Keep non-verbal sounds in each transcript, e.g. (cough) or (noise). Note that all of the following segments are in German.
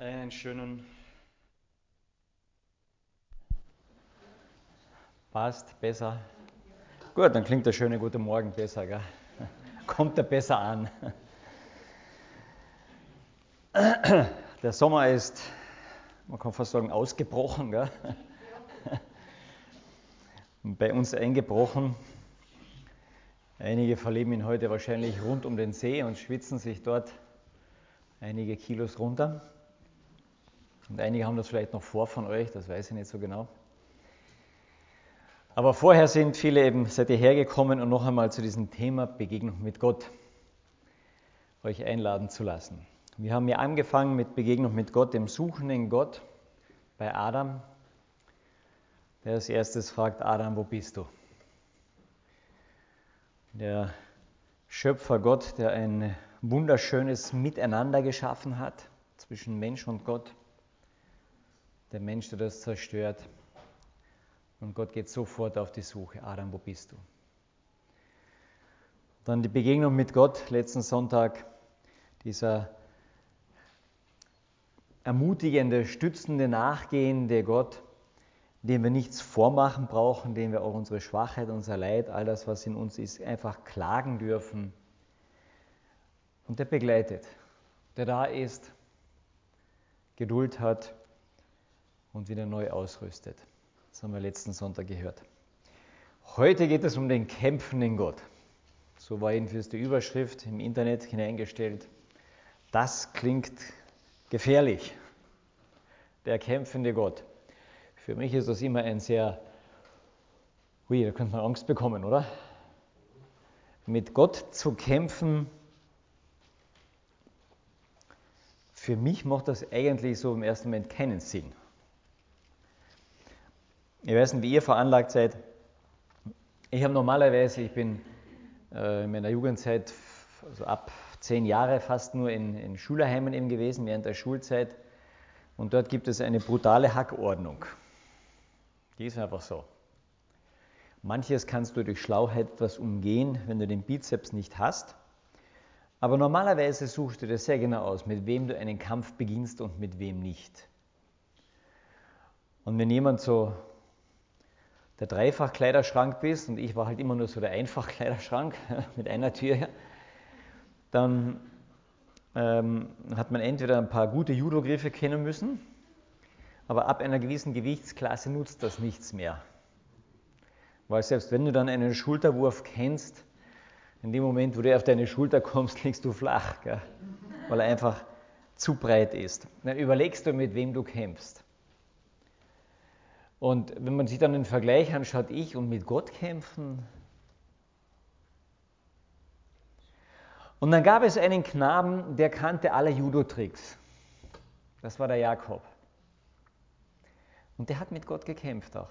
Einen schönen. Passt besser. Gut, dann klingt der schöne Guten Morgen besser, gell? (laughs) Kommt er besser an. (clears throat) Der Sommer ist, man kann fast sagen, ausgebrochen. Gell? (laughs) Bei uns eingebrochen. Einige verleben ihn heute wahrscheinlich rund um den See und schwitzen sich dort einige Kilos runter. Und einige haben das vielleicht noch vor von euch, das weiß ich nicht so genau. Aber vorher sind viele eben, seid ihr hergekommen und noch einmal zu diesem Thema Begegnung mit Gott euch einladen zu lassen. Wir haben ja angefangen mit Begegnung mit Gott, dem suchenden Gott bei Adam, der als erstes fragt, Adam, wo bist du? Der Schöpfer Gott, der ein wunderschönes Miteinander geschaffen hat zwischen Mensch und Gott, der Mensch, der das zerstört. Und Gott geht sofort auf die Suche. Adam, wo bist du? Dann die Begegnung mit Gott letzten Sonntag, dieser ermutigende, stützende, nachgehende Gott, dem wir nichts vormachen brauchen, dem wir auch unsere Schwachheit, unser Leid, all das, was in uns ist, einfach klagen dürfen. Und der begleitet, der da ist, Geduld hat und wieder neu ausrüstet. Das haben wir letzten Sonntag gehört. Heute geht es um den kämpfenden Gott. So war jedenfalls die Überschrift im Internet hineingestellt. Das klingt gefährlich. Der kämpfende Gott. Für mich ist das immer ein sehr, ui, da könnte man Angst bekommen, oder? Mit Gott zu kämpfen, für mich macht das eigentlich so im ersten Moment keinen Sinn. Ich weiß nicht, wie ihr veranlagt seid. Ich habe normalerweise, ich bin äh, in meiner Jugendzeit, also ab zehn Jahre fast nur in, in Schulheimen eben gewesen, während der Schulzeit. Und dort gibt es eine brutale Hackordnung. Die ist einfach so. Manches kannst du durch Schlauheit etwas umgehen, wenn du den Bizeps nicht hast. Aber normalerweise suchst du dir sehr genau aus, mit wem du einen Kampf beginnst und mit wem nicht. Und wenn jemand so der Dreifachkleiderschrank bist und ich war halt immer nur so der Einfachkleiderschrank (laughs) mit einer Tür, dann ähm, hat man entweder ein paar gute Judo-Griffe kennen müssen, aber ab einer gewissen Gewichtsklasse nutzt das nichts mehr. Weil selbst wenn du dann einen Schulterwurf kennst, in dem Moment, wo du auf deine Schulter kommst, liegst du flach, gell? weil er einfach zu breit ist. Dann überlegst du, mit wem du kämpfst. Und wenn man sich dann den Vergleich anschaut, ich und mit Gott kämpfen. Und dann gab es einen Knaben, der kannte alle Judo-Tricks. Das war der Jakob. Und der hat mit Gott gekämpft auch.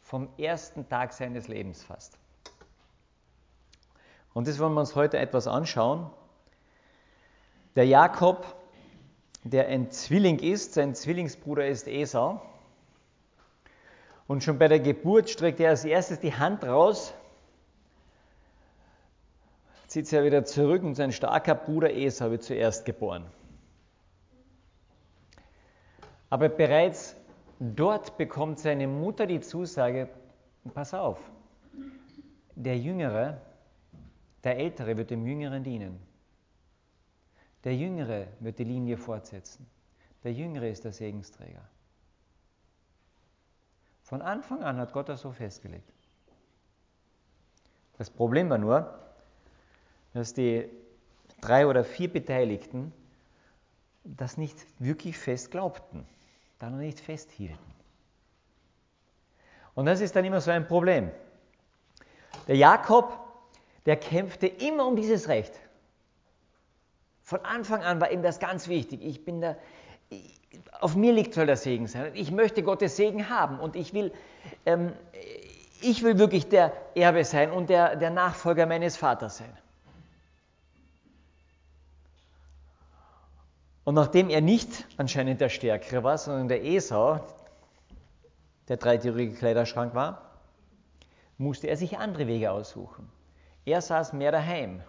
Vom ersten Tag seines Lebens fast. Und das wollen wir uns heute etwas anschauen. Der Jakob, der ein Zwilling ist, sein Zwillingsbruder ist Esau. Und schon bei der Geburt streckt er als erstes die Hand raus, zieht sie ja wieder zurück und sein starker Bruder Esau wird zuerst geboren. Aber bereits dort bekommt seine Mutter die Zusage, pass auf, der Jüngere, der Ältere wird dem Jüngeren dienen. Der Jüngere wird die Linie fortsetzen. Der Jüngere ist der Segensträger. Von Anfang an hat Gott das so festgelegt. Das Problem war nur, dass die drei oder vier Beteiligten das nicht wirklich fest glaubten, da noch nicht festhielten. Und das ist dann immer so ein Problem. Der Jakob, der kämpfte immer um dieses Recht. Von Anfang an war ihm das ganz wichtig. Ich bin der, auf mir liegt soll der Segen sein. Ich möchte Gottes Segen haben und ich will, ähm, ich will wirklich der Erbe sein und der, der Nachfolger meines Vaters sein. Und nachdem er nicht anscheinend der Stärkere war, sondern der Esau, der dreitürige Kleiderschrank war, musste er sich andere Wege aussuchen. Er saß mehr daheim.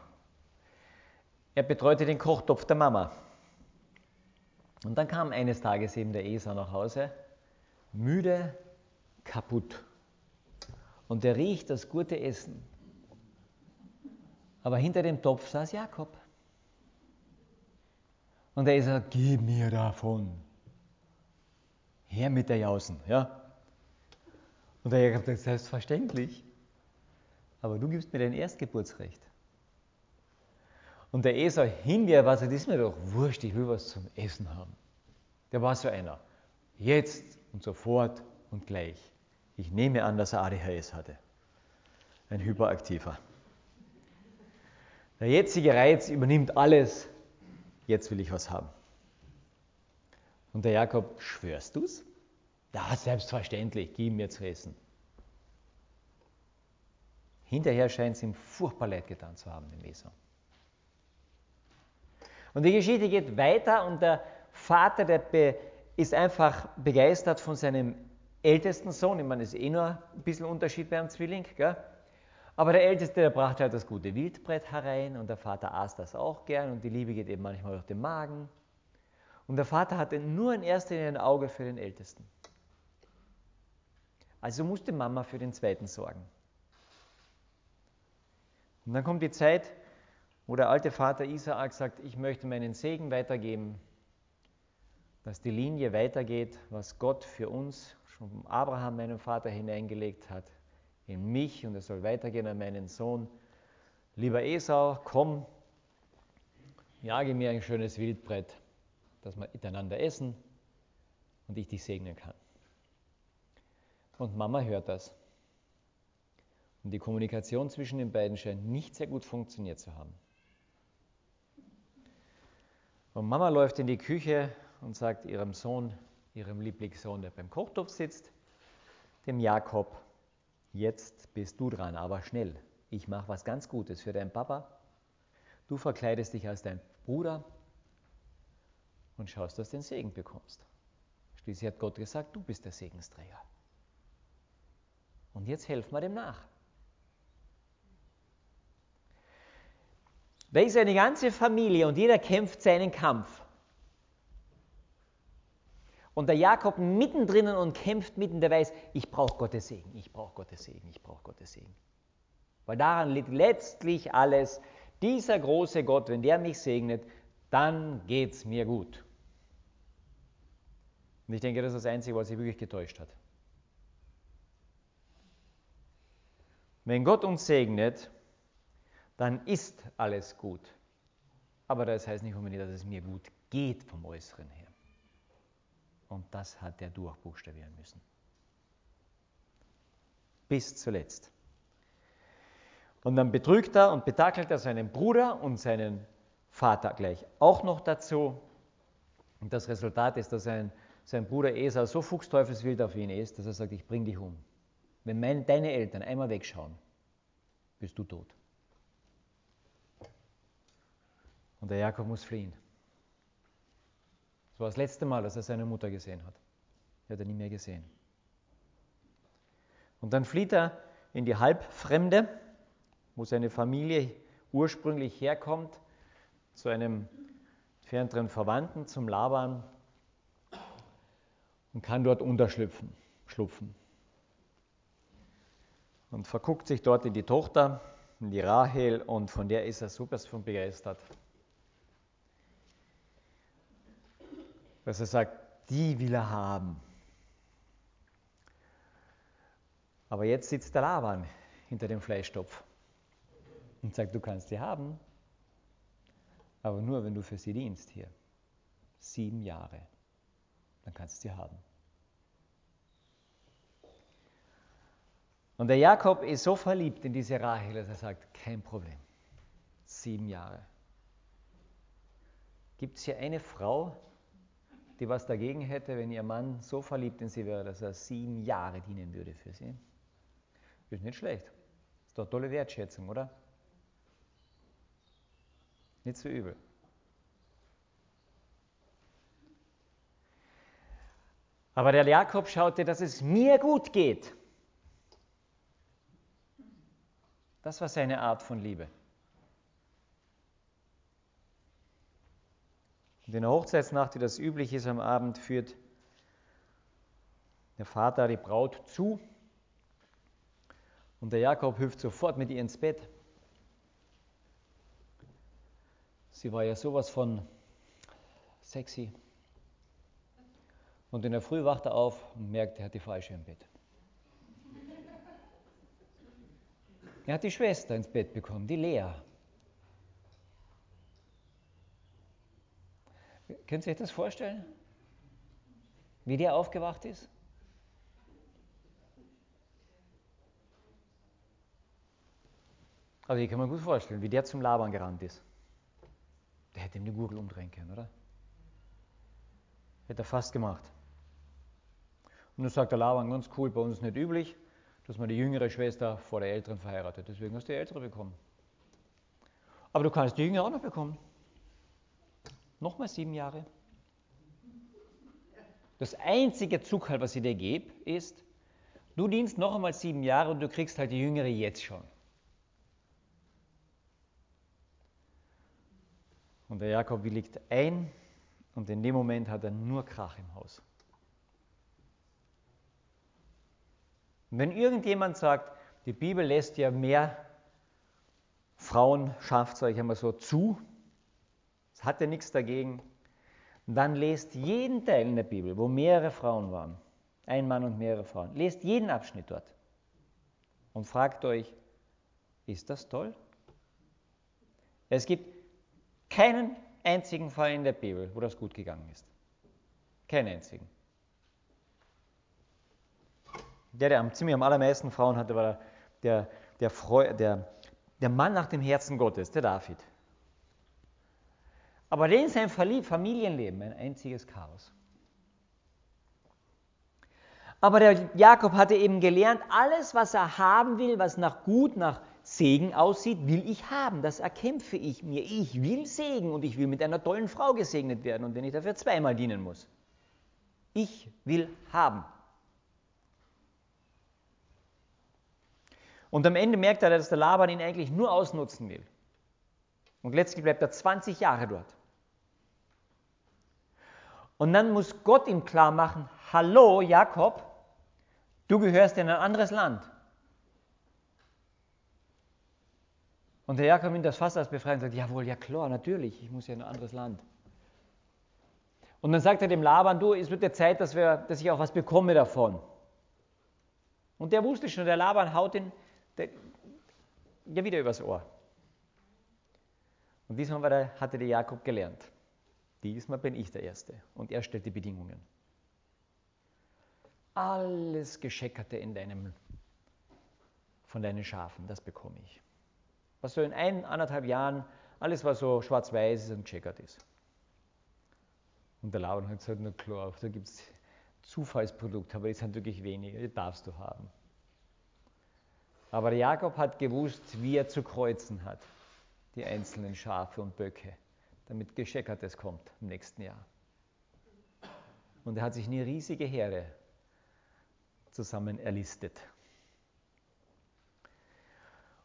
Er betreute den Kochtopf der Mama. Und dann kam eines Tages eben der Esau nach Hause, müde, kaputt. Und er riecht das gute Essen. Aber hinter dem Topf saß Jakob. Und der Esau, gib mir davon. Her mit der Jausen, ja. Und der Jakob sagt, selbstverständlich. Aber du gibst mir dein Erstgeburtsrecht. Und der Esau hingeher war das ist mir doch wurscht, ich will was zum Essen haben. Der war so einer. Jetzt und sofort und gleich. Ich nehme an, dass er ADHS hatte. Ein Hyperaktiver. Der jetzige Reiz übernimmt alles. Jetzt will ich was haben. Und der Jakob, schwörst du's? Ja, selbstverständlich, gib mir zu essen. Hinterher scheint es ihm furchtbar leid getan zu haben, dem Esau. Und die Geschichte geht weiter und der Vater, der ist einfach begeistert von seinem ältesten Sohn. Ich meine, es ist eh nur ein bisschen Unterschied beim Zwilling, gell? Aber der Älteste, der brachte halt das gute Wildbrett herein und der Vater aß das auch gern und die Liebe geht eben manchmal durch den Magen. Und der Vater hatte nur in erster Linie ein Auge für den Ältesten. Also musste Mama für den Zweiten sorgen. Und dann kommt die Zeit, wo der alte Vater Isaak sagt, ich möchte meinen Segen weitergeben, dass die Linie weitergeht, was Gott für uns schon Abraham, meinem Vater, hineingelegt hat, in mich und es soll weitergehen an meinen Sohn. Lieber Esau, komm, jage mir ein schönes Wildbrett, dass wir miteinander essen und ich dich segnen kann. Und Mama hört das. Und die Kommunikation zwischen den beiden scheint nicht sehr gut funktioniert zu haben. Und Mama läuft in die Küche und sagt ihrem Sohn, ihrem Lieblingssohn, der beim Kochtopf sitzt, dem Jakob, jetzt bist du dran, aber schnell. Ich mache was ganz Gutes für deinen Papa. Du verkleidest dich als dein Bruder und schaust, dass du den Segen bekommst. Schließlich hat Gott gesagt, du bist der Segensträger. Und jetzt helfen wir dem nach. Da ist eine ganze Familie und jeder kämpft seinen Kampf. Und der Jakob mittendrin und kämpft mitten, der weiß, ich brauche Gottes Segen, ich brauche Gottes Segen, ich brauche Gottes Segen. Weil daran liegt letztlich alles. Dieser große Gott, wenn der mich segnet, dann geht es mir gut. Und ich denke, das ist das Einzige, was sich wirklich getäuscht hat. Wenn Gott uns segnet, dann ist alles gut. Aber das heißt nicht unbedingt, dass es mir gut geht vom Äußeren her. Und das hat er durchbuchstabieren müssen. Bis zuletzt. Und dann betrügt er und betakelt er seinen Bruder und seinen Vater gleich auch noch dazu. Und das Resultat ist, dass sein, sein Bruder Esau so fuchsteufelswild auf ihn ist, dass er sagt, ich bring dich um. Wenn mein, deine Eltern einmal wegschauen, bist du tot. Und der Jakob muss fliehen. Das war das letzte Mal, dass er seine Mutter gesehen hat. Er hat er nie mehr gesehen. Und dann flieht er in die Halbfremde, wo seine Familie ursprünglich herkommt, zu einem fernen Verwandten, zum Laban und kann dort unterschlüpfen, schlupfen. Und verguckt sich dort in die Tochter, in die Rahel, und von der ist er super begeistert. Dass er sagt, die will er haben. Aber jetzt sitzt der Laban hinter dem Fleischtopf und sagt, du kannst sie haben, aber nur, wenn du für sie dienst hier. Sieben Jahre, dann kannst du sie haben. Und der Jakob ist so verliebt in diese Rahel, dass er sagt, kein Problem. Sieben Jahre. Gibt es hier eine Frau, die was dagegen hätte, wenn ihr Mann so verliebt in sie wäre, dass er sieben Jahre dienen würde für sie. Ist nicht schlecht. Ist doch tolle Wertschätzung, oder? Nicht so übel. Aber der Jakob schaute, dass es mir gut geht. Das war seine Art von Liebe. In der Hochzeitsnacht, wie das üblich ist am Abend, führt der Vater die Braut zu und der Jakob hüpft sofort mit ihr ins Bett. Sie war ja sowas von sexy. Und in der Früh wacht er auf und merkt, er hat die falsche im Bett. Er hat die Schwester ins Bett bekommen, die Lea. Können Sie sich das vorstellen? Wie der aufgewacht ist? Also, ich kann mir gut vorstellen, wie der zum Labern gerannt ist. Der hätte ihm die Gurgel umdrehen können, oder? Hätte er fast gemacht. Und dann sagt der Laban ganz cool, bei uns ist nicht üblich, dass man die jüngere Schwester vor der älteren verheiratet. Deswegen hast du die ältere bekommen. Aber du kannst die jüngere auch noch bekommen. Nochmal sieben Jahre. Das einzige Zuckerl, was ich dir gebe, ist, du dienst noch einmal sieben Jahre und du kriegst halt die jüngere jetzt schon. Und der Jakob willigt ein und in dem Moment hat er nur Krach im Haus. Und wenn irgendjemand sagt, die Bibel lässt ja mehr Frauen, schafft sage ich einmal so, zu, es hat ja nichts dagegen, dann lest jeden Teil in der Bibel, wo mehrere Frauen waren, ein Mann und mehrere Frauen, lest jeden Abschnitt dort und fragt euch, ist das toll? Es gibt keinen einzigen Fall in der Bibel, wo das gut gegangen ist. Keinen einzigen. Der, der ziemlich am allermeisten Frauen hatte, war der, der, der, der, der Mann nach dem Herzen Gottes, der David. Aber in seinem Familienleben ein einziges Chaos. Aber der Jakob hatte eben gelernt, alles, was er haben will, was nach gut, nach Segen aussieht, will ich haben. Das erkämpfe ich mir. Ich will Segen und ich will mit einer tollen Frau gesegnet werden und wenn ich dafür zweimal dienen muss. Ich will haben. Und am Ende merkt er, dass der Laban ihn eigentlich nur ausnutzen will. Und letztlich bleibt er 20 Jahre dort. Und dann muss Gott ihm klar machen, hallo Jakob, du gehörst in ein anderes Land. Und der Jakob nimmt das fast als Befreiung und sagt, jawohl, ja klar, natürlich, ich muss ja in ein anderes Land. Und dann sagt er dem Laban, du, es wird der Zeit, dass, wir, dass ich auch was bekomme davon. Und der wusste schon, der Laban haut ihn der, ja wieder übers Ohr. Und diesmal der, hatte der Jakob gelernt. Diesmal bin ich der Erste. Und er stellt die Bedingungen. Alles Gescheckerte in deinem, von deinen Schafen, das bekomme ich was so in ein, anderthalb Jahren alles, was so schwarz-weiß ist und checkert ist. Und der Laban hat gesagt, na klar, da gibt es Zufallsprodukte, aber die sind wirklich wenige, die darfst du haben. Aber Jakob hat gewusst, wie er zu kreuzen hat, die einzelnen Schafe und Böcke, damit Gescheckertes kommt im nächsten Jahr. Und er hat sich eine riesige Herde zusammen erlistet.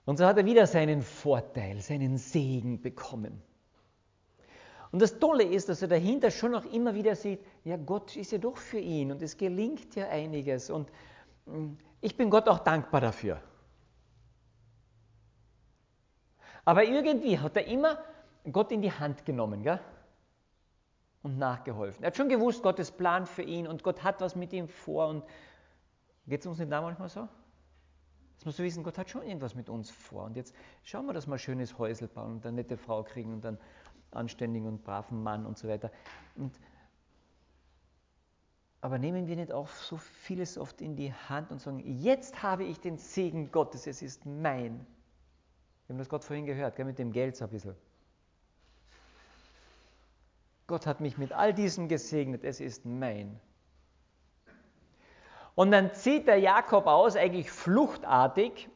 Und so hat er wieder seinen Vorteil, seinen Segen bekommen. Und das Tolle ist, dass er dahinter schon auch immer wieder sieht, ja, Gott ist ja doch für ihn und es gelingt ja einiges. Und mm, ich bin Gott auch dankbar dafür. Aber irgendwie hat er immer Gott in die Hand genommen gell? und nachgeholfen. Er hat schon gewusst, Gottes Plan für ihn und Gott hat was mit ihm vor. Und geht es uns nicht da manchmal so? Jetzt musst du wissen, Gott hat schon irgendwas mit uns vor. Und jetzt schauen wir, dass wir ein schönes Häusel bauen und eine nette Frau kriegen und einen anständigen und braven Mann und so weiter. Und aber nehmen wir nicht auch so vieles oft in die Hand und sagen, jetzt habe ich den Segen Gottes, es ist mein. Wir haben das Gott vorhin gehört, gell, mit dem Geld so ein bisschen. Gott hat mich mit all diesem gesegnet, es ist mein. Und dann zieht der Jakob aus, eigentlich fluchtartig,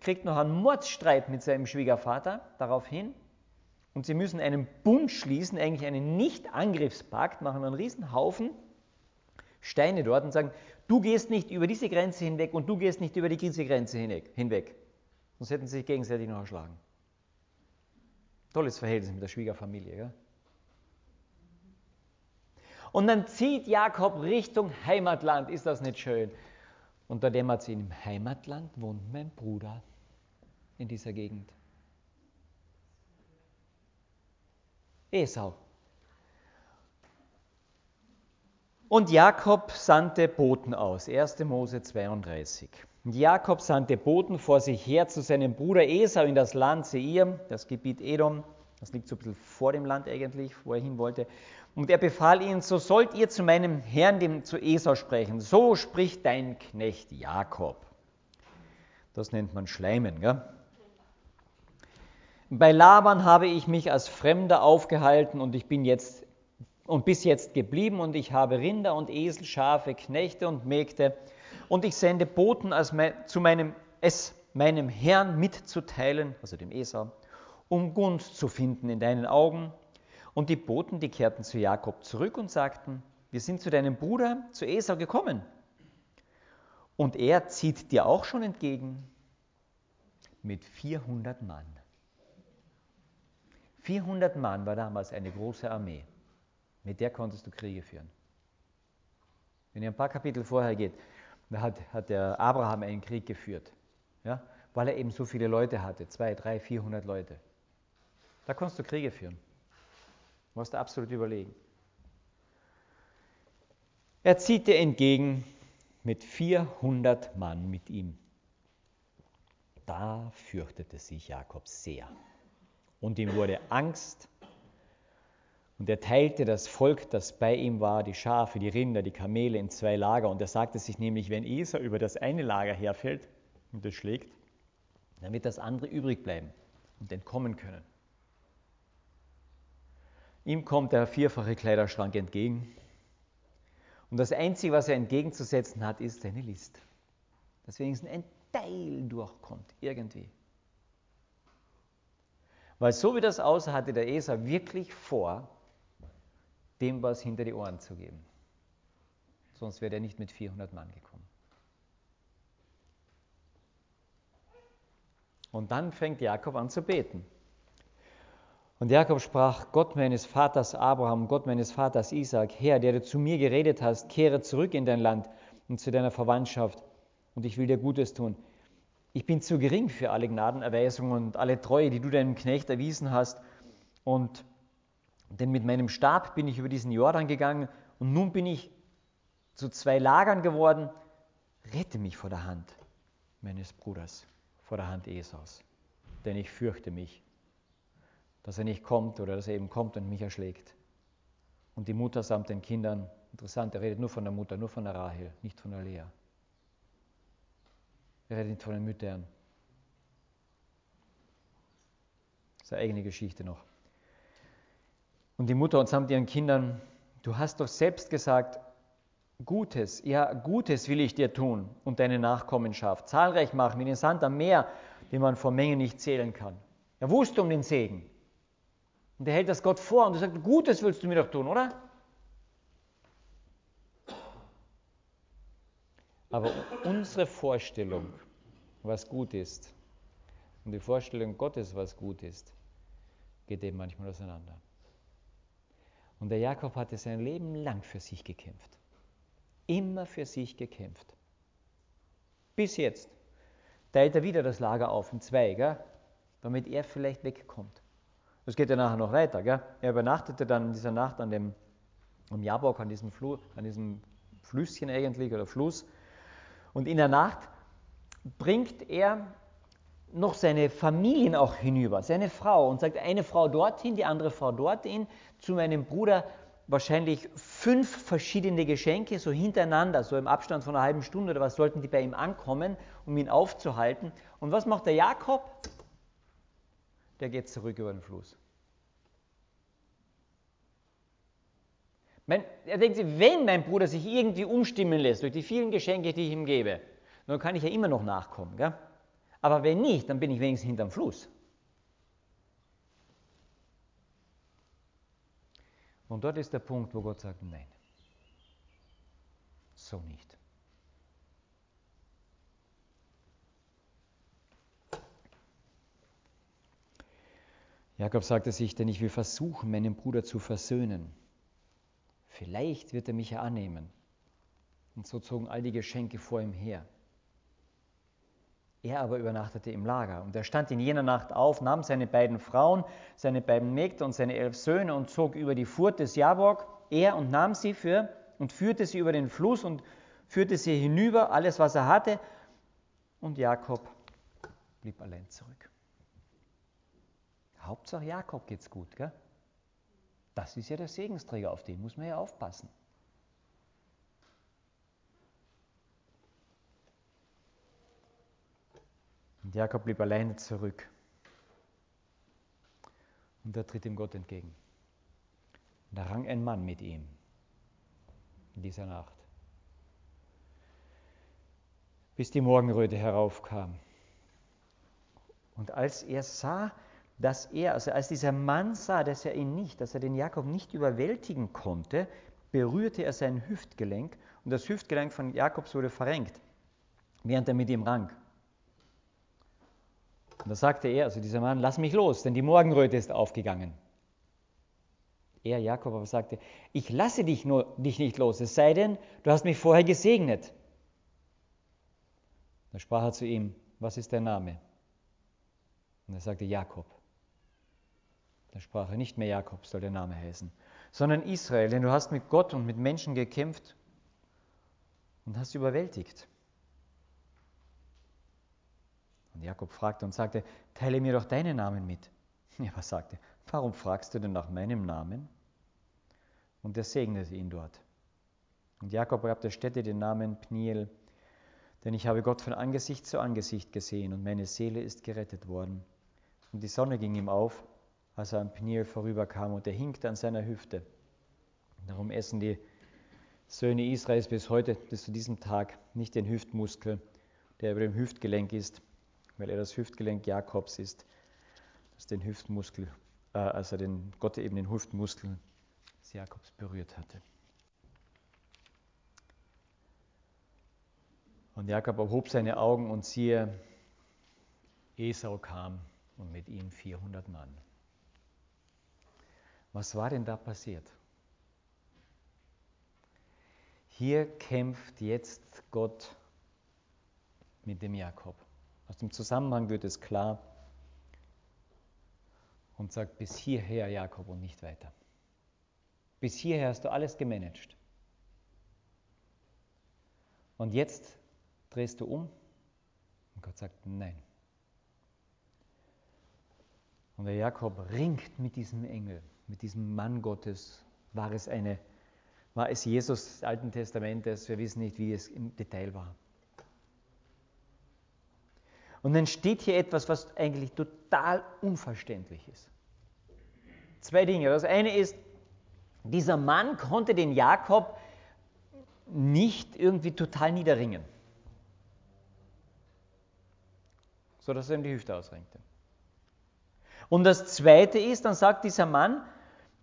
kriegt noch einen Mordsstreit mit seinem Schwiegervater daraufhin. Und sie müssen einen Bund schließen, eigentlich einen Nicht-Angriffspakt, machen einen riesen Haufen Steine dort und sagen, du gehst nicht über diese Grenze hinweg und du gehst nicht über diese Grenze hinweg. Sonst hätten sie sich gegenseitig noch erschlagen. Tolles Verhältnis mit der Schwiegerfamilie. Gell? Und dann zieht Jakob Richtung Heimatland. Ist das nicht schön? Und da dämmert sie, im Heimatland wohnt mein Bruder in dieser Gegend. Esau. Und Jakob sandte Boten aus, 1. Mose 32. Und Jakob sandte Boten vor sich her zu seinem Bruder Esau in das Land Seir, das Gebiet Edom, das liegt so ein bisschen vor dem Land eigentlich, wo er hin wollte. Und er befahl ihnen, so sollt ihr zu meinem Herrn, dem zu Esau, sprechen. So spricht dein Knecht Jakob. Das nennt man Schleimen. Gell? Bei Laban habe ich mich als Fremder aufgehalten und ich bin jetzt und bis jetzt geblieben und ich habe Rinder und Esel, Schafe, Knechte und Mägde und ich sende Boten als mein, zu meinem, es meinem Herrn mitzuteilen, also dem Esau, um Gunst zu finden in deinen Augen. Und die Boten, die kehrten zu Jakob zurück und sagten, wir sind zu deinem Bruder, zu Esau gekommen. Und er zieht dir auch schon entgegen mit 400 Mann. 400 Mann war damals eine große Armee. Mit der konntest du Kriege führen. Wenn ihr ein paar Kapitel vorher geht, da hat, hat der Abraham einen Krieg geführt, ja, weil er eben so viele Leute hatte, zwei, drei, vierhundert Leute. Da konntest du Kriege führen. Du musst absolut überlegen. Er zieht dir entgegen mit 400 Mann mit ihm. Da fürchtete sich Jakob sehr und ihm wurde Angst und er teilte das Volk, das bei ihm war, die Schafe, die Rinder, die Kamele in zwei Lager. Und er sagte sich nämlich, wenn Esau über das eine Lager herfällt und es schlägt, dann wird das andere übrig bleiben und entkommen können. Ihm kommt der vierfache Kleiderschrank entgegen. Und das Einzige, was er entgegenzusetzen hat, ist seine List. Dass wenigstens ein Teil durchkommt, irgendwie. Weil so wie das aussah, hatte der Esau wirklich vor, dem was hinter die Ohren zu geben. Sonst wäre er nicht mit 400 Mann gekommen. Und dann fängt Jakob an zu beten. Und Jakob sprach, Gott meines Vaters Abraham, Gott meines Vaters Isaac, Herr, der du zu mir geredet hast, kehre zurück in dein Land und zu deiner Verwandtschaft, und ich will dir Gutes tun. Ich bin zu gering für alle Gnadenerweisungen und alle Treue, die du deinem Knecht erwiesen hast, und denn mit meinem Stab bin ich über diesen Jordan gegangen und nun bin ich zu zwei Lagern geworden. Rette mich vor der Hand meines Bruders, vor der Hand Esaus, denn ich fürchte mich, dass er nicht kommt oder dass er eben kommt und mich erschlägt. Und die Mutter samt den Kindern, interessant, er redet nur von der Mutter, nur von der Rahel, nicht von der Lea. Er redet nicht von den Müttern. Das ist eine eigene Geschichte noch. Und die Mutter und samt ihren Kindern, du hast doch selbst gesagt, Gutes, ja, Gutes will ich dir tun und deine Nachkommenschaft zahlreich machen wie den Sand am Meer, den man vor Mengen nicht zählen kann. Er wusste um den Segen. Und er hält das Gott vor und er sagt, Gutes willst du mir doch tun, oder? Aber unsere Vorstellung, was gut ist, und die Vorstellung Gottes, was gut ist, geht eben manchmal auseinander. Und der Jakob hatte sein Leben lang für sich gekämpft. Immer für sich gekämpft. Bis jetzt teilt er wieder das Lager auf in zwei, gell? damit er vielleicht wegkommt. Das geht ja nachher noch weiter. Gell? Er übernachtete dann in dieser Nacht an dem am Jabok, an diesem, Flu, an diesem Flüsschen eigentlich oder Fluss. Und in der Nacht bringt er noch seine Familien auch hinüber, seine Frau, und sagt eine Frau dorthin, die andere Frau dorthin, zu meinem Bruder wahrscheinlich fünf verschiedene Geschenke, so hintereinander, so im Abstand von einer halben Stunde oder was, sollten die bei ihm ankommen, um ihn aufzuhalten. Und was macht der Jakob? Der geht zurück über den Fluss. Mein, er denkt sich, wenn mein Bruder sich irgendwie umstimmen lässt durch die vielen Geschenke, die ich ihm gebe, dann kann ich ja immer noch nachkommen. Gell? Aber wenn nicht, dann bin ich wenigstens hinterm Fluss. Und dort ist der Punkt, wo Gott sagt, nein, so nicht. Jakob sagte sich, denn ich will versuchen, meinen Bruder zu versöhnen. Vielleicht wird er mich ja annehmen. Und so zogen all die Geschenke vor ihm her. Er aber übernachtete im Lager. Und er stand in jener Nacht auf, nahm seine beiden Frauen, seine beiden Mägde und seine elf Söhne und zog über die Furt des Jabok, er und nahm sie für und führte sie über den Fluss und führte sie hinüber, alles was er hatte. Und Jakob blieb allein zurück. Hauptsache Jakob geht's gut, gell? Das ist ja der Segensträger, auf den muss man ja aufpassen. Und Jakob blieb alleine zurück. Und da tritt ihm Gott entgegen. Und da rang ein Mann mit ihm in dieser Nacht, bis die Morgenröte heraufkam. Und als er sah, dass er, also als dieser Mann sah, dass er ihn nicht, dass er den Jakob nicht überwältigen konnte, berührte er sein Hüftgelenk und das Hüftgelenk von Jakobs wurde verrenkt, während er mit ihm rang. Und da sagte er, also dieser Mann, lass mich los, denn die Morgenröte ist aufgegangen. Er, Jakob, aber sagte, ich lasse dich, nur, dich nicht los, es sei denn, du hast mich vorher gesegnet. Da sprach er zu ihm, was ist dein Name? Und er sagte, Jakob. Da sprach er nicht mehr Jakob, soll der Name heißen, sondern Israel, denn du hast mit Gott und mit Menschen gekämpft und hast überwältigt. Und Jakob fragte und sagte, teile mir doch deinen Namen mit. (laughs) Er aber sagte, warum fragst du denn nach meinem Namen? Und er segnete ihn dort. Und Jakob gab der Stätte den Namen Pniel, denn ich habe Gott von Angesicht zu Angesicht gesehen und meine Seele ist gerettet worden. Und die Sonne ging ihm auf, als er an Pniel vorüberkam und er hinkte an seiner Hüfte. Darum essen die Söhne Israels bis heute, bis zu diesem Tag, nicht den Hüftmuskel, der über dem Hüftgelenk ist, weil er das Hüftgelenk Jakobs ist, das den Hüftmuskel, äh, also den Gott eben den Hüftmuskel des Jakobs berührt hatte. Und Jakob erhob seine Augen und siehe, Esau kam und mit ihm 400 Mann. Was war denn da passiert? Hier kämpft jetzt Gott mit dem Jakob. Aus dem Zusammenhang wird es klar und sagt, bis hierher Jakob und nicht weiter. Bis hierher hast du alles gemanagt. Und jetzt drehst du um und Gott sagt, nein. Und der Jakob ringt mit diesem Engel, mit diesem Mann Gottes. War es eine, war es Jesus des Alten Testamentes? Wir wissen nicht, wie es im Detail war. Und dann steht hier etwas, was eigentlich total unverständlich ist. Zwei Dinge. Das eine ist, dieser Mann konnte den Jakob nicht irgendwie total niederringen, sodass er ihm die Hüfte ausrenkte. Und das zweite ist, dann sagt dieser Mann,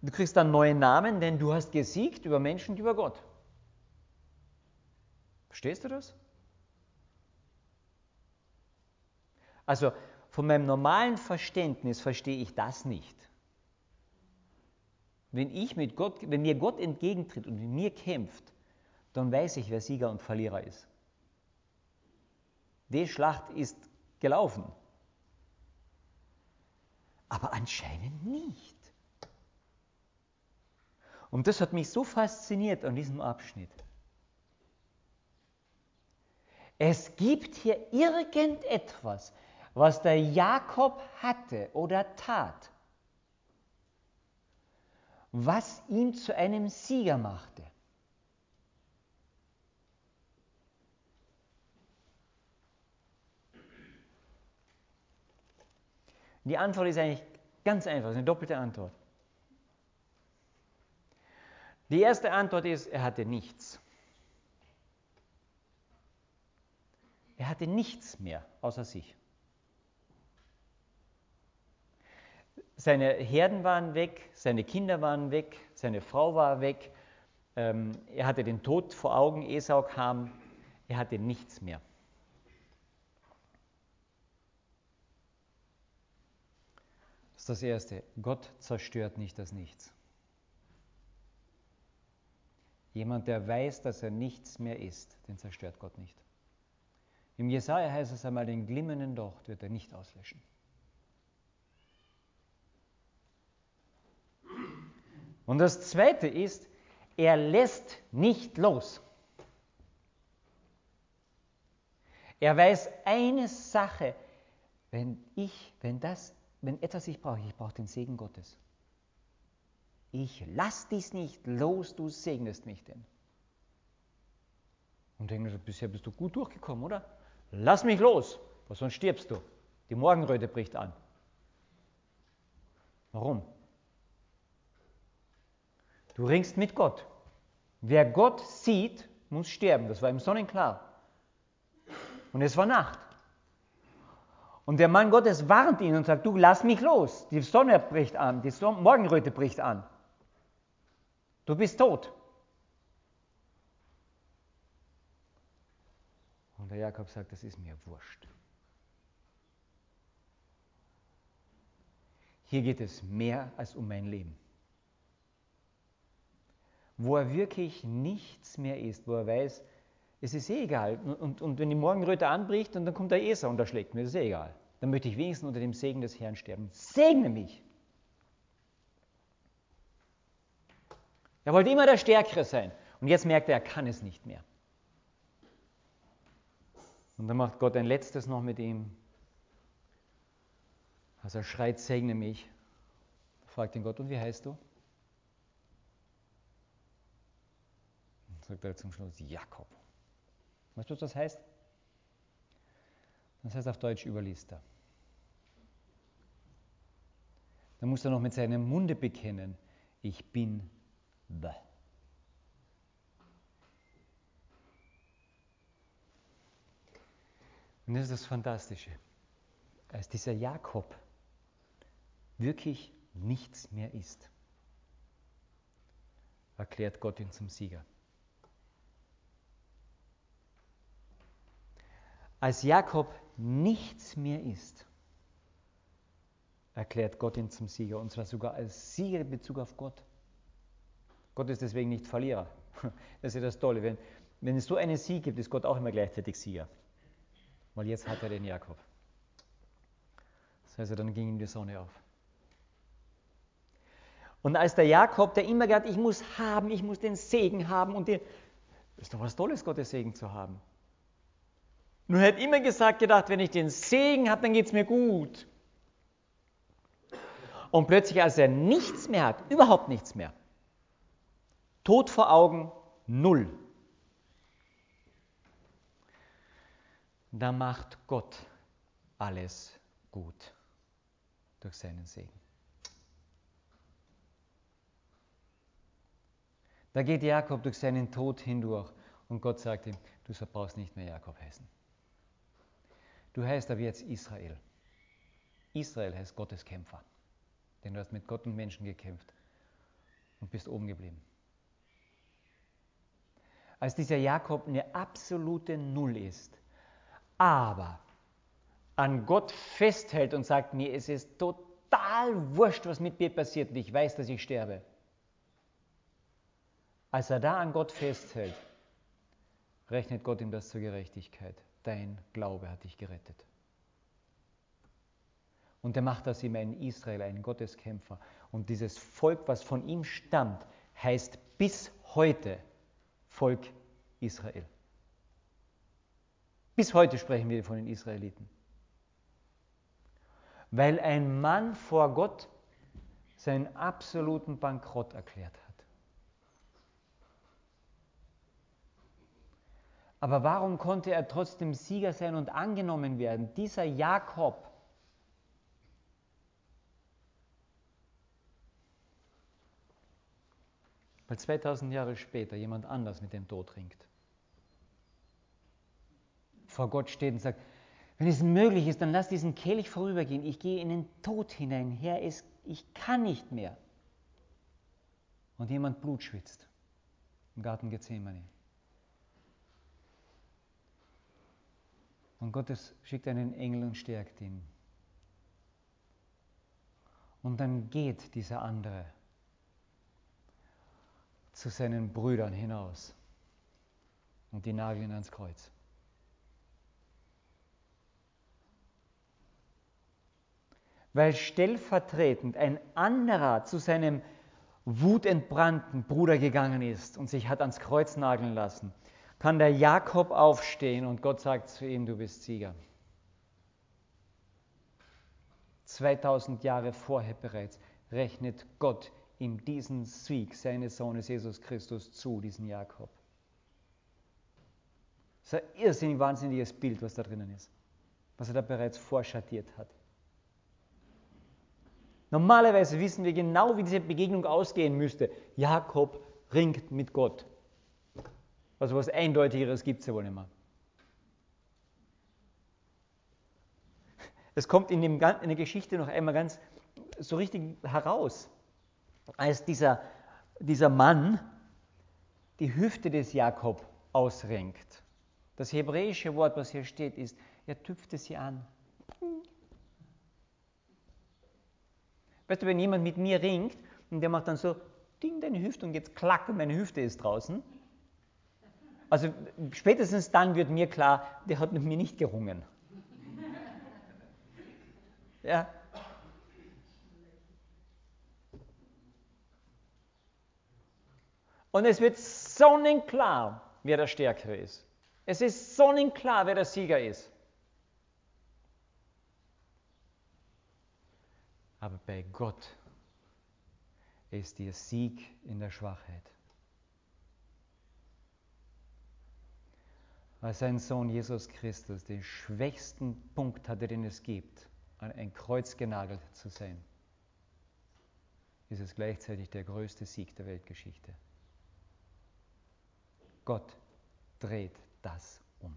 du kriegst einen neuen Namen, denn du hast gesiegt über Menschen und über Gott. Verstehst du das? Also von meinem normalen Verständnis verstehe ich das nicht. Wenn ich mit Gott, wenn mir Gott entgegentritt und mit mir kämpft, dann weiß ich, wer Sieger und Verlierer ist. Die Schlacht ist gelaufen. Aber anscheinend nicht. Und das hat mich so fasziniert an diesem Abschnitt. Es gibt hier irgendetwas, was der Jakob hatte oder tat, was ihn zu einem Sieger machte. Die Antwort ist eigentlich ganz einfach, eine doppelte Antwort. Die erste Antwort ist, er hatte nichts. Er hatte nichts mehr außer sich. Seine Herden waren weg, seine Kinder waren weg, seine Frau war weg, ähm, er hatte den Tod vor Augen, Esau kam, er hatte nichts mehr. Das ist das Erste. Gott zerstört nicht das Nichts. Jemand, der weiß, dass er nichts mehr ist, den zerstört Gott nicht. Im Jesaja heißt es einmal, den glimmenden Docht wird er nicht auslöschen. Und das Zweite ist, er lässt nicht los. Er weiß eine Sache, wenn ich, wenn das, wenn etwas ich brauche, ich brauche den Segen Gottes. Ich lass dies nicht los, du segnest mich denn. Und denken, bisher bist du gut durchgekommen, oder? Lass mich los, sonst stirbst du. Die Morgenröte bricht an. Warum? Du ringst mit Gott. Wer Gott sieht, muss sterben. Das war ihm sonnenklar. Und es war Nacht. Und der Mann Gottes warnt ihn und sagt, du lass mich los. Die Sonne bricht an, die Morgenröte bricht an. Du bist tot. Und der Jakob sagt, das ist mir wurscht. Hier geht es mehr als um mein Leben. Wo er wirklich nichts mehr ist, wo er weiß, es ist eh egal. Und, und, wenn die Morgenröte anbricht und dann kommt der Esau und erschlägt mir, das ist eh egal. Dann möchte ich wenigstens unter dem Segen des Herrn sterben. Segne mich! Er wollte immer der Stärkere sein. Und jetzt merkt er, er kann es nicht mehr. Und dann macht Gott ein letztes noch mit ihm. Als er schreit, segne mich, fragt ihn Gott, und wie heißt du? Und sagt er zum Schluss, Jakob. Weißt du, was das heißt? Das heißt auf Deutsch Überlister. Da muss er noch mit seinem Munde bekennen, ich bin Bäh. Und das ist das Fantastische. Als dieser Jakob wirklich nichts mehr ist, erklärt Gott ihn zum Sieger. Als Jakob nichts mehr ist, erklärt Gott ihn zum Sieger, und zwar sogar als Sieger in Bezug auf Gott. Gott ist deswegen nicht Verlierer. (laughs) Das ist ja das Tolle. Wenn, wenn es so einen Sieg gibt, ist Gott auch immer gleichzeitig Sieger. Weil jetzt hat er den Jakob. Das heißt, dann ging ihm die Sonne auf. Und als der Jakob, der immer gesagt ich muss haben, ich muss den Segen haben und das ist doch was Tolles, Gottes Segen zu haben. Nur er hat immer gesagt, gedacht, wenn ich den Segen habe, dann geht es mir gut. Und plötzlich, als er nichts mehr hat, überhaupt nichts mehr, Tod vor Augen, null. Da macht Gott alles gut durch seinen Segen. Da geht Jakob durch seinen Tod hindurch und Gott sagt ihm, du brauchst nicht mehr Jakob heißen. Du heißt aber jetzt Israel. Israel heißt Gottes Kämpfer, denn du hast mit Gott und Menschen gekämpft und bist oben geblieben als dieser Jakob eine absolute Null ist, aber an Gott festhält und sagt, mir es ist total wurscht, was mit mir passiert und ich weiß, dass ich sterbe. Als er da an Gott festhält, rechnet Gott ihm das zur Gerechtigkeit. Dein Glaube hat dich gerettet. Und er macht aus ihm einen Israel, einen Gotteskämpfer. Und dieses Volk, was von ihm stammt, heißt bis heute Volk Israel. Bis heute sprechen wir von den Israeliten. Weil ein Mann vor Gott seinen absoluten Bankrott erklärt hat. Aber warum konnte er trotzdem Sieger sein und angenommen werden? Dieser Jakob, weil 2000 Jahre später jemand anders mit dem Tod ringt. Vor Gott steht und sagt, wenn es möglich ist, dann lass diesen Kelch vorübergehen. Ich gehe in den Tod hinein. Herr, es, ich kann nicht mehr. Und jemand Blut schwitzt im Garten Gethsemane. Und Gott schickt einen Engel und stärkt ihn. Und dann geht dieser andere zu seinen Brüdern hinaus und die nageln ans Kreuz. Weil stellvertretend ein anderer zu seinem wutentbrannten Bruder gegangen ist und sich hat ans Kreuz nageln lassen, kann der Jakob aufstehen und Gott sagt zu ihm, du bist Sieger. 2000 Jahre vorher bereits rechnet Gott ihm diesen Sieg seines Sohnes Jesus Christus zu, diesen Jakob. Das ist ein irrsinnig wahnsinniges Bild, was da drinnen ist, was er da bereits vorschattiert hat. Normalerweise wissen wir genau, wie diese Begegnung ausgehen müsste. Jakob ringt mit Gott. Also was Eindeutigeres gibt es ja wohl nicht mehr. Es kommt in, dem, in der Geschichte noch einmal ganz so richtig heraus, als dieser, dieser Mann die Hüfte des Jakob ausrenkt. Das hebräische Wort, was hier steht, ist, er tüpfte sie an. Weißt du, wenn jemand mit mir ringt und der macht dann so, ding deine Hüfte und jetzt klack meine Hüfte ist draußen. Also spätestens dann wird mir klar, der hat mit mir nicht gerungen. Ja. Und es wird sonnenklar, wer der Stärkere ist. Es ist sonnenklar, wer der Sieger ist. Aber bei Gott ist der Sieg in der Schwachheit. Weil sein Sohn Jesus Christus den schwächsten Punkt hatte, den es gibt, an ein Kreuz genagelt zu sein, ist es gleichzeitig der größte Sieg der Weltgeschichte. Gott dreht das um.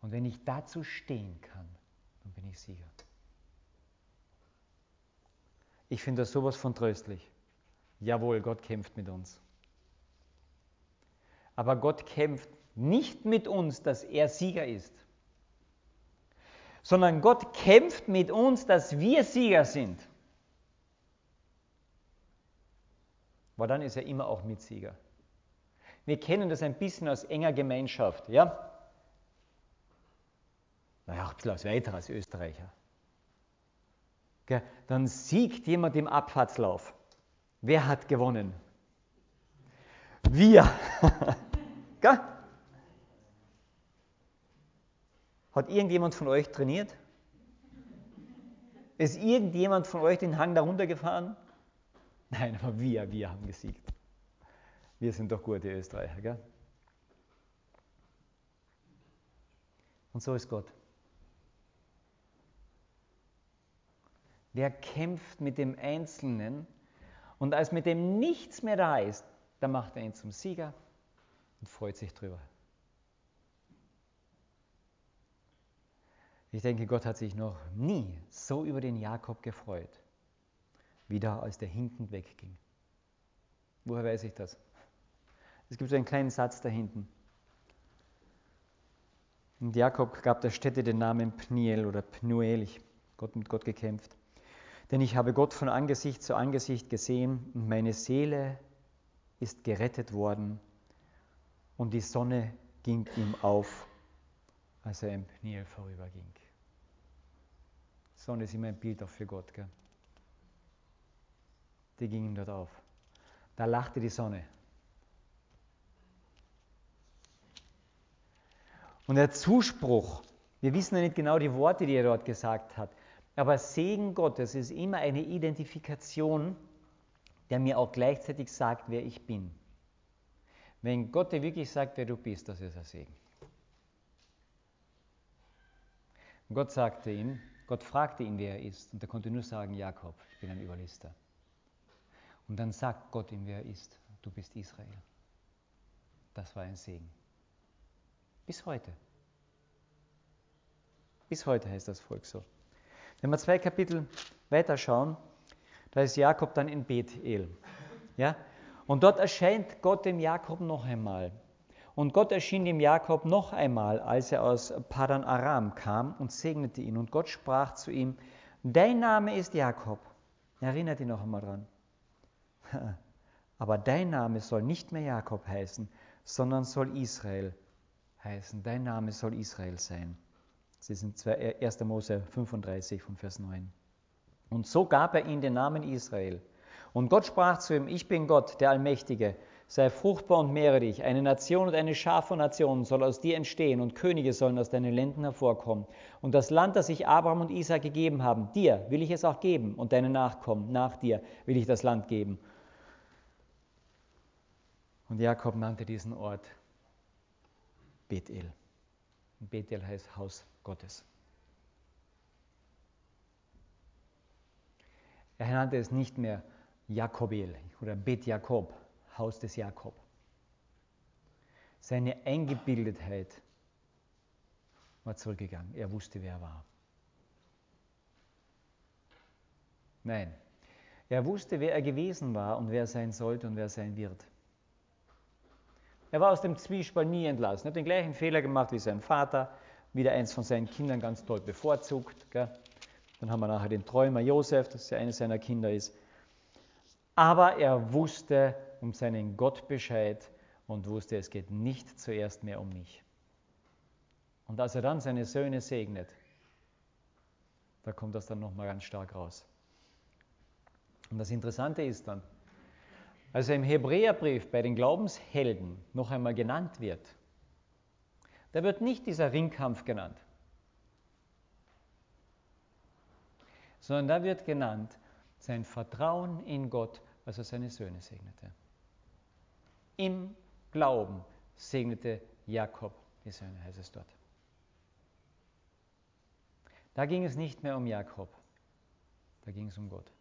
Und wenn ich dazu stehen kann, dann bin ich Sieger. Ich finde das sowas von tröstlich. Jawohl, Gott kämpft mit uns. Aber Gott kämpft nicht mit uns, dass er Sieger ist, sondern Gott kämpft mit uns, dass wir Sieger sind. Aber dann ist er immer auch Mitsieger. Wir kennen das ein bisschen aus enger Gemeinschaft, ja? Naja, ein bisschen aus weiter als Österreicher. Dann siegt jemand im Abfahrtslauf. Wer hat gewonnen? Wir. (laughs) Hat irgendjemand von euch trainiert? Ist irgendjemand von euch den Hang darunter gefahren? Nein, aber wir, wir haben gesiegt. Wir sind doch gute Österreicher, gell? Und so ist Gott. Der kämpft mit dem Einzelnen und als mit dem nichts mehr da ist, da macht er ihn zum Sieger und freut sich drüber. Ich denke, Gott hat sich noch nie so über den Jakob gefreut, wie da, als der hinkend wegging. Woher weiß ich das? Es gibt so einen kleinen Satz da hinten. Und Jakob gab der Stätte den Namen Pniel oder Pnuel, ich Gott mit Gott gekämpft. Denn ich habe Gott von Angesicht zu Angesicht gesehen und meine Seele ist gerettet worden und die Sonne ging ihm auf, als er im Pniel vorüberging. Sonne ist immer ein Bild auch für Gott. Gell? Die ging ihm dort auf. Da lachte die Sonne. Und der Zuspruch, wir wissen ja nicht genau die Worte, die er dort gesagt hat, aber Segen Gottes ist immer eine Identifikation, der mir auch gleichzeitig sagt, wer ich bin. Wenn Gott dir wirklich sagt, wer du bist, das ist ein Segen. Und Gott sagte ihm, Gott fragte ihn, wer er ist, und er konnte nur sagen, Jakob, ich bin ein Überlister. Und dann sagt Gott ihm, wer er ist, du bist Israel. Das war ein Segen. Bis heute. Bis heute heißt das Volk so. Wenn wir zwei Kapitel weiter schauen, da ist Jakob dann in Bethel. Ja? Und dort erscheint Gott dem Jakob noch einmal. Und Gott erschien dem Jakob noch einmal, als er aus Padan Aram kam und segnete ihn. Und Gott sprach zu ihm: Dein Name ist Jakob. Erinnert ihn noch einmal dran. (laughs) Aber dein Name soll nicht mehr Jakob heißen, sondern soll Israel heißen. Dein Name soll Israel sein. Ist in 1. Mose 35 von Vers 9. Und so gab er ihm den Namen Israel. Und Gott sprach zu ihm, ich bin Gott, der Allmächtige, sei fruchtbar und mehre dich. Eine Nation und eine Schar von Nationen soll aus dir entstehen und Könige sollen aus deinen Lenden hervorkommen. Und das Land, das ich Abraham und Isaac gegeben haben, dir will ich es auch geben und deine Nachkommen nach dir will ich das Land geben. Und Jakob nannte diesen Ort Bethel. Bethel heißt Haus Gottes. Er nannte es nicht mehr Jakobel oder Bet Jakob, Haus des Jakob. Seine Eingebildetheit war zurückgegangen. Er wusste, wer er war. Nein, er wusste, wer er gewesen war und wer er sein sollte und wer er sein wird. Er war aus dem Zwiespalt nie entlassen. Er hat den gleichen Fehler gemacht wie sein Vater, wieder eins von seinen Kindern ganz toll bevorzugt. Gell? Dann haben wir nachher den Träumer Josef, das ja eines seiner Kinder ist. Aber er wusste um seinen Gott Bescheid und wusste, es geht nicht zuerst mehr um mich. Und als er dann seine Söhne segnet, da kommt das dann nochmal ganz stark raus. Und das Interessante ist dann, als er im Hebräerbrief bei den Glaubenshelden noch einmal genannt wird, da wird nicht dieser Ringkampf genannt, sondern da wird genannt, sein Vertrauen in Gott, als er seine Söhne segnete. Im Glauben segnete Jakob die Söhne, heißt es dort. Da ging es nicht mehr um Jakob, da ging es um Gott.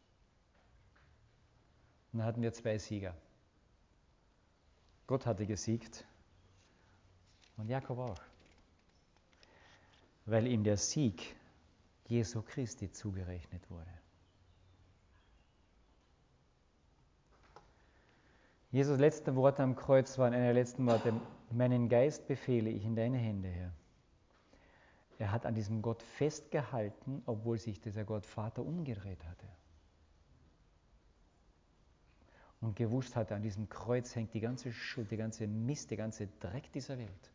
Und da hatten wir zwei Sieger. Gott hatte gesiegt und Jakob auch, weil ihm der Sieg Jesu Christi zugerechnet wurde. Jesus letzte Worte am Kreuz waren eine der letzten Worte, meinen Geist befehle ich in deine Hände, Herr. Er hat an diesem Gott festgehalten, obwohl sich dieser Gott Vater umgedreht hatte. Und gewusst hatte, an diesem Kreuz hängt die ganze Schuld, die ganze Mist, der ganze Dreck dieser Welt.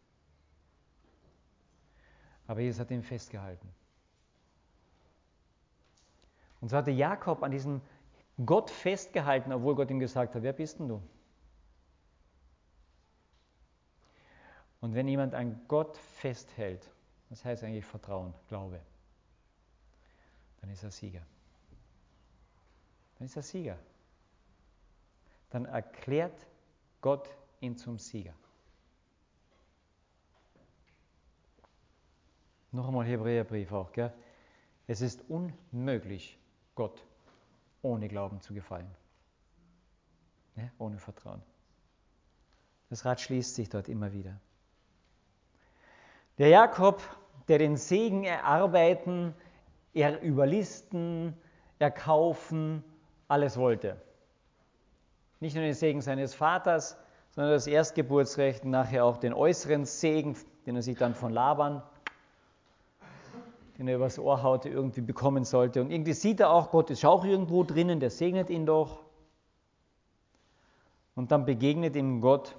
Aber Jesus hat ihn festgehalten. Und so hatte Jakob an diesem Gott festgehalten, obwohl Gott ihm gesagt hat, wer bist denn du? Und wenn jemand an Gott festhält, das heißt eigentlich Vertrauen, Glaube, dann ist er Sieger. Dann ist er Sieger. Dann erklärt Gott ihn zum Sieger. Noch einmal Hebräerbrief auch, gell? Es ist unmöglich, Gott ohne Glauben zu gefallen. Ne? Ohne Vertrauen. Das Rad schließt sich dort immer wieder. Der Jakob, der den Segen erarbeiten, er überlisten, erkaufen, alles wollte. Nicht nur den Segen seines Vaters, sondern das Erstgeburtsrecht, nachher auch den äußeren Segen, den er sich dann von Laban, den er übers Ohr haute, irgendwie bekommen sollte. Und irgendwie sieht er auch, Gott ist auch irgendwo drinnen, der segnet ihn doch. Und dann begegnet ihm Gott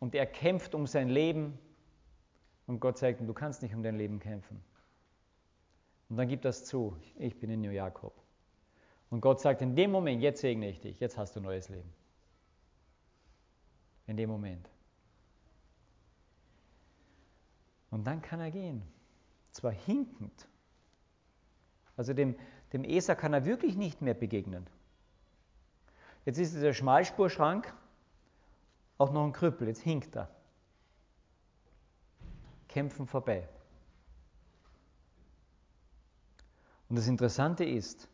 und er kämpft um sein Leben und Gott sagt ihm, du kannst nicht um dein Leben kämpfen. Und dann gibt das zu, ich bin in New Jakob. Und Gott sagt, in dem Moment, jetzt segne ich dich, jetzt hast du neues Leben. In dem Moment. Und dann kann er gehen. Zwar hinkend. Also dem, dem Esau kann er wirklich nicht mehr begegnen. Jetzt ist dieser Schmalspurschrank auch noch ein Krüppel, jetzt hinkt er. Kämpfen vorbei. Und das Interessante ist,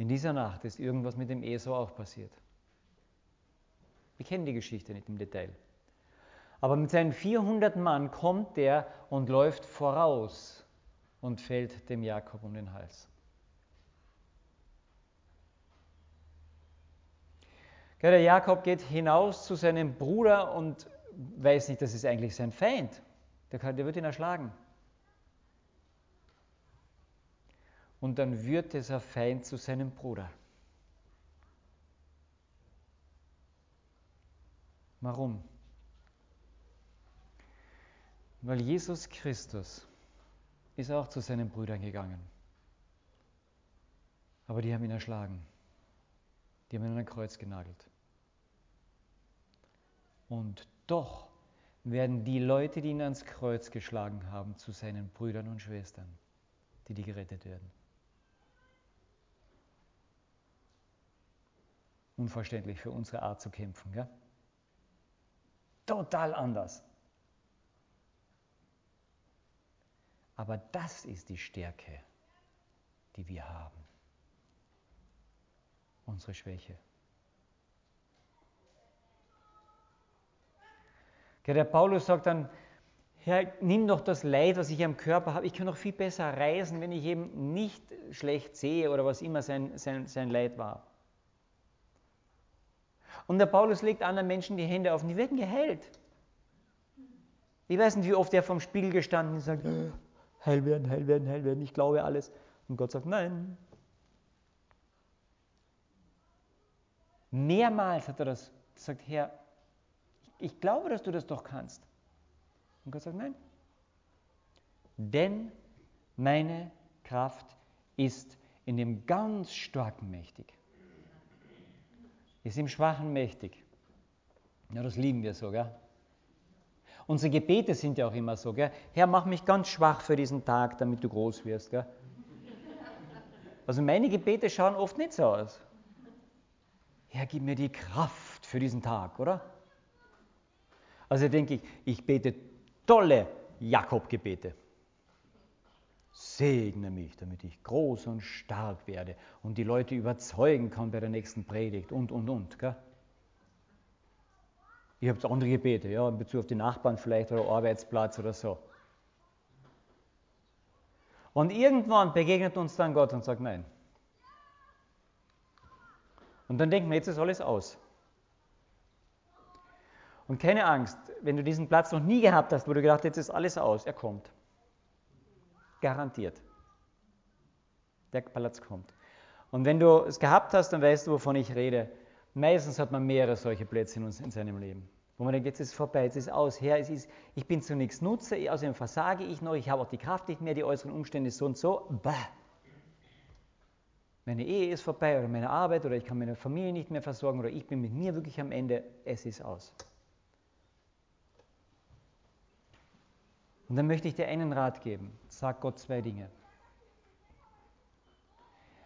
in dieser Nacht ist irgendwas mit dem Esau auch passiert. Wir kennen die Geschichte nicht im Detail. Aber mit seinen 400 Mann kommt er und läuft voraus und fällt dem Jakob um den Hals. Der Jakob geht hinaus zu seinem Bruder und weiß nicht, das ist eigentlich sein Feind. Der, kann, der wird ihn erschlagen. Und dann wird dieser Feind zu seinem Bruder. Warum? Weil Jesus Christus ist auch zu seinen Brüdern gegangen. Aber die haben ihn erschlagen. Die haben ihn an ein Kreuz genagelt. Und doch werden die Leute, die ihn ans Kreuz geschlagen haben, zu seinen Brüdern und Schwestern, die die gerettet werden. Unverständlich für unsere Art zu kämpfen. Gell? Total anders. Aber das ist die Stärke, die wir haben. Unsere Schwäche. Der Paulus sagt dann, Herr, nimm doch das Leid, was ich am Körper habe. Ich kann noch viel besser reisen, wenn ich eben nicht schlecht sehe oder was immer sein, sein, sein Leid war. Und der Paulus legt anderen Menschen die Hände auf und die werden geheilt. Ich weiß nicht, wie oft er vom Spiegel gestanden und sagt, äh, heil werden, heil werden, heil werden, ich glaube alles. Und Gott sagt, nein. Mehrmals hat er das gesagt, Herr, ich glaube, dass du das doch kannst. Und Gott sagt, nein. Denn meine Kraft ist in dem ganz Starken mächtig. Ist im Schwachen mächtig. Ja, das lieben wir so, gell? Unsere Gebete sind ja auch immer so, gell? Herr, mach mich ganz schwach für diesen Tag, damit du groß wirst, gell? Also meine Gebete schauen oft nicht so aus. Herr, gib mir die Kraft für diesen Tag, oder? Also denke ich, ich bete tolle Jakob-Gebete. Segne mich, damit ich groß und stark werde und die Leute überzeugen kann bei der nächsten Predigt und, und, und. Gell? Ich habe andere Gebete, ja, in Bezug auf die Nachbarn vielleicht oder Arbeitsplatz oder so. Und irgendwann begegnet uns dann Gott und sagt Nein. Und dann denken wir, jetzt ist alles aus. Und keine Angst, wenn du diesen Platz noch nie gehabt hast, wo du gedacht hast, jetzt ist alles aus, er kommt. Garantiert. Der Platz kommt. Und wenn du es gehabt hast, dann weißt du, wovon ich rede. Meistens hat man mehrere solche Plätze in, uns, in seinem Leben, wo man denkt, jetzt ist es vorbei, jetzt ist es aus, Herr, es ist, ich bin zu nichts Nutzer, außerdem versage ich noch, ich habe auch die Kraft nicht mehr, die äußeren Umstände so und so. Bah. Meine Ehe ist vorbei oder meine Arbeit oder ich kann meine Familie nicht mehr versorgen oder ich bin mit mir wirklich am Ende, es ist aus. Und dann möchte ich dir einen Rat geben. Sag Gott zwei Dinge.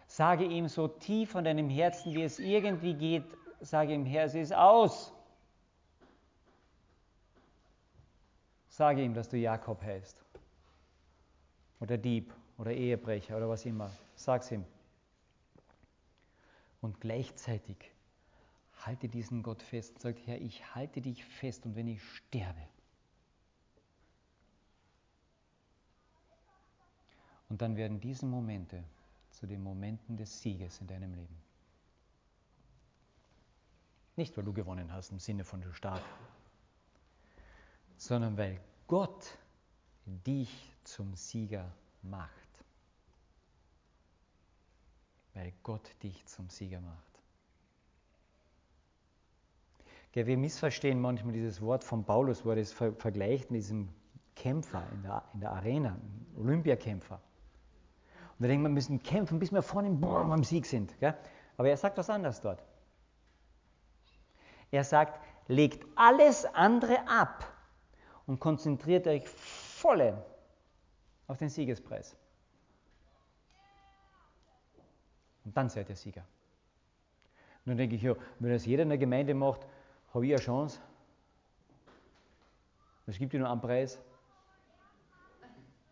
Sage ihm so tief von deinem Herzen, wie es irgendwie geht, sage ihm, Herr, es ist aus. Sage ihm, dass du Jakob heißt. Oder Dieb oder Ehebrecher oder was immer. Sag's ihm. Und gleichzeitig halte diesen Gott fest und sag, Herr, ich halte dich fest und wenn ich sterbe, Und dann werden diese Momente zu den Momenten des Sieges in deinem Leben. Nicht, weil du gewonnen hast im Sinne von du stark, sondern weil Gott dich zum Sieger macht. Weil Gott dich zum Sieger macht. wir missverstehen manchmal dieses Wort von Paulus, wo er es vergleicht mit diesem Kämpfer in der, in der Arena, Olympiakämpfer. Und da denkt man, wir müssen kämpfen, bis wir vorne boom, am Sieg sind. Gell? Aber er sagt was anderes dort. Er sagt, legt alles andere ab und konzentriert euch volle auf den Siegespreis. Und dann seid ihr Sieger. Und dann denke ich, ja, wenn das jeder in der Gemeinde macht, habe ich eine Chance. Es gibt ja nur einen Preis.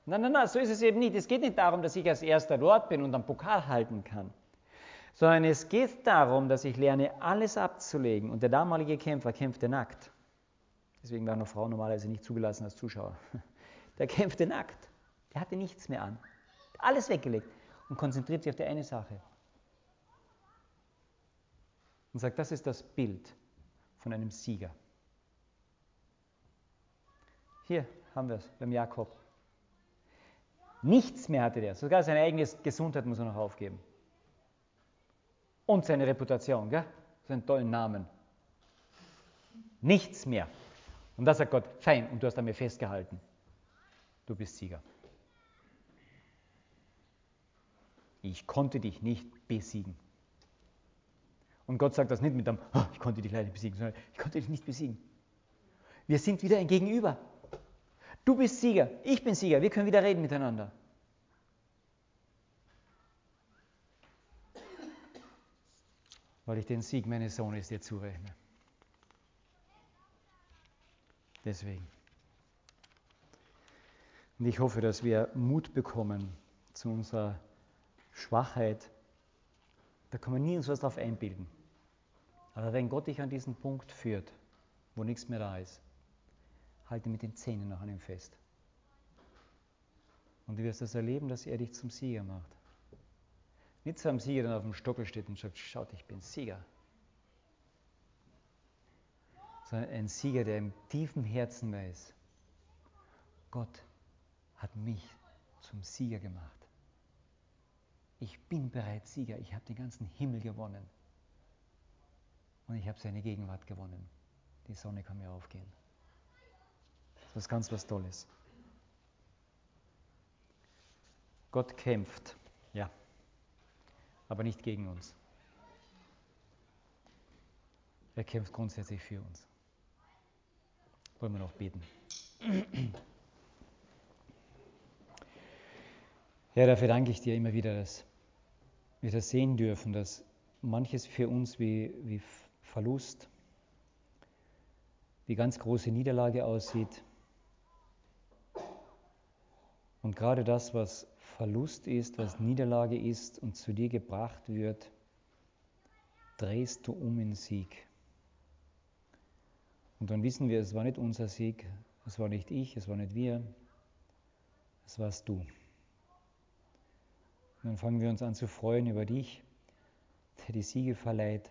Nein, nein, nein, so ist es eben nicht. Es geht nicht darum, dass ich als erster dort bin und einen Pokal halten kann, sondern es geht darum, dass ich lerne, alles abzulegen. Und der damalige Kämpfer kämpfte nackt. Deswegen waren noch Frauen normalerweise nicht zugelassen als Zuschauer. (laughs) Der kämpfte nackt. Der hatte nichts mehr an. Alles weggelegt und konzentriert sich auf die eine Sache. Und sagt, das ist das Bild von einem Sieger. Hier haben wir es beim Jakob. Nichts mehr hatte der. Sogar seine eigene Gesundheit muss er noch aufgeben. Und seine Reputation, gell? Seinen tollen Namen. Nichts mehr. Und da sagt Gott, fein, und du hast an mir festgehalten. Du bist Sieger. Ich konnte dich nicht besiegen. Und Gott sagt das nicht mit einem, oh, ich konnte dich leider besiegen, sondern ich konnte dich nicht besiegen. Wir sind wieder ein Gegenüber. Du bist Sieger, ich bin Sieger, wir können wieder reden miteinander. Weil ich den Sieg meines Sohnes dir zurechne. Deswegen. Und ich hoffe, dass wir Mut bekommen zu unserer Schwachheit. Da kann man nie uns was darauf einbilden. Aber wenn Gott dich an diesen Punkt führt, wo nichts mehr da ist, halte mit den Zähnen noch an ihm fest. Und du wirst das erleben, dass er dich zum Sieger macht. Nicht zu einem Sieger, der auf dem Stockel steht und sagt, schaut, ich bin Sieger. Sondern ein Sieger, der im tiefen Herzen weiß, Gott hat mich zum Sieger gemacht. Ich bin bereits Sieger, ich habe den ganzen Himmel gewonnen. Und ich habe seine Gegenwart gewonnen. Die Sonne kann mir aufgehen. Das ist ganz was Tolles. Gott kämpft, ja, aber nicht gegen uns. Er kämpft grundsätzlich für uns. Wollen wir noch beten? Herr, dafür danke ich dir immer wieder, dass wir das sehen dürfen, dass manches für uns wie, wie Verlust, wie ganz große Niederlage aussieht, und gerade das, was Verlust ist, was Niederlage ist und zu dir gebracht wird, drehst du um in Sieg. Und dann wissen wir, es war nicht unser Sieg, es war nicht ich, es war nicht wir, es warst du. Und dann fangen wir uns an zu freuen über dich, der die Siege verleiht.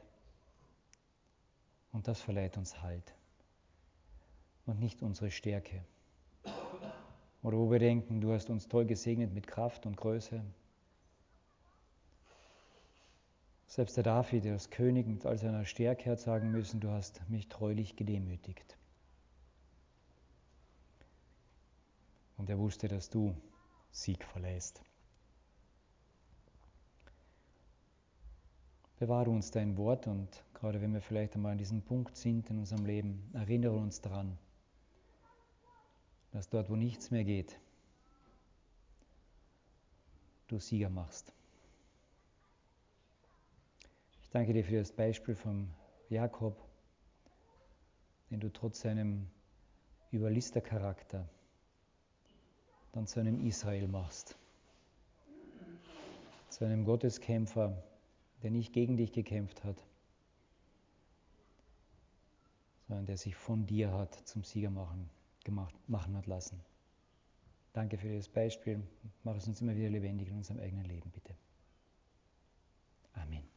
Und das verleiht uns Halt und nicht unsere Stärke. Oder wo wir denken, du hast uns toll gesegnet mit Kraft und Größe. Selbst der David, der als König mit all seiner Stärke hat sagen müssen, du hast mich treulich gedemütigt. Und er wusste, dass du Sieg verlässt. Bewahre uns dein Wort und gerade wenn wir vielleicht einmal an diesem Punkt sind in unserem Leben, erinnere uns daran, dass dort, wo nichts mehr geht, du Sieger machst. Ich danke dir für das Beispiel vom Jakob, den du trotz seinem Überlistercharakter dann zu einem Israel machst, zu einem Gotteskämpfer, der nicht gegen dich gekämpft hat, sondern der sich von dir hat zum Sieger machen gemacht, machen hat lassen. Danke für dieses Beispiel. Mach es uns immer wieder lebendig in unserem eigenen Leben, bitte. Amen.